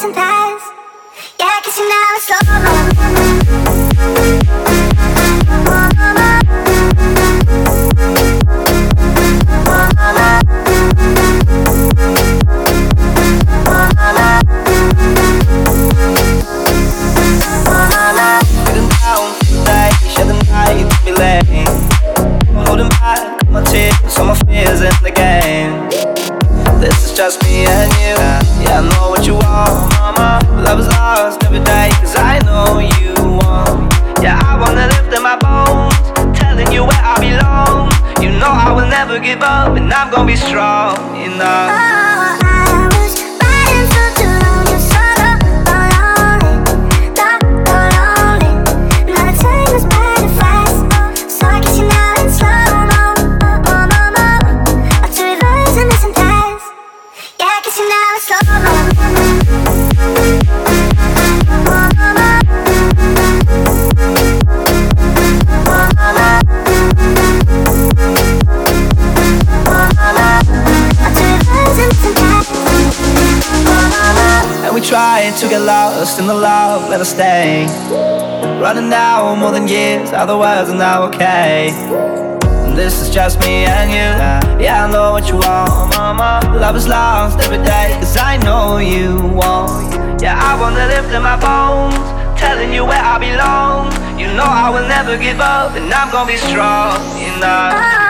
Yeah, cause you now it's my tears, all my fears in the game. This is just me and you. I know what you want, mama. Love is lost every day, cause I know you want. Yeah, I wanna lift in my bones, telling you where I belong. You know I will never give up, and I'm gonna be strong enough. Try to get lost in the love, let us stay. Running now more than years, otherwise I'm now okay. This is just me and you. Yeah, I know what you want, mama. Love is lost every day, cause I know you want. Yeah, I wanna lift in my bones, telling you where I belong. You know I will never give up, and I'm gonna be strong enough.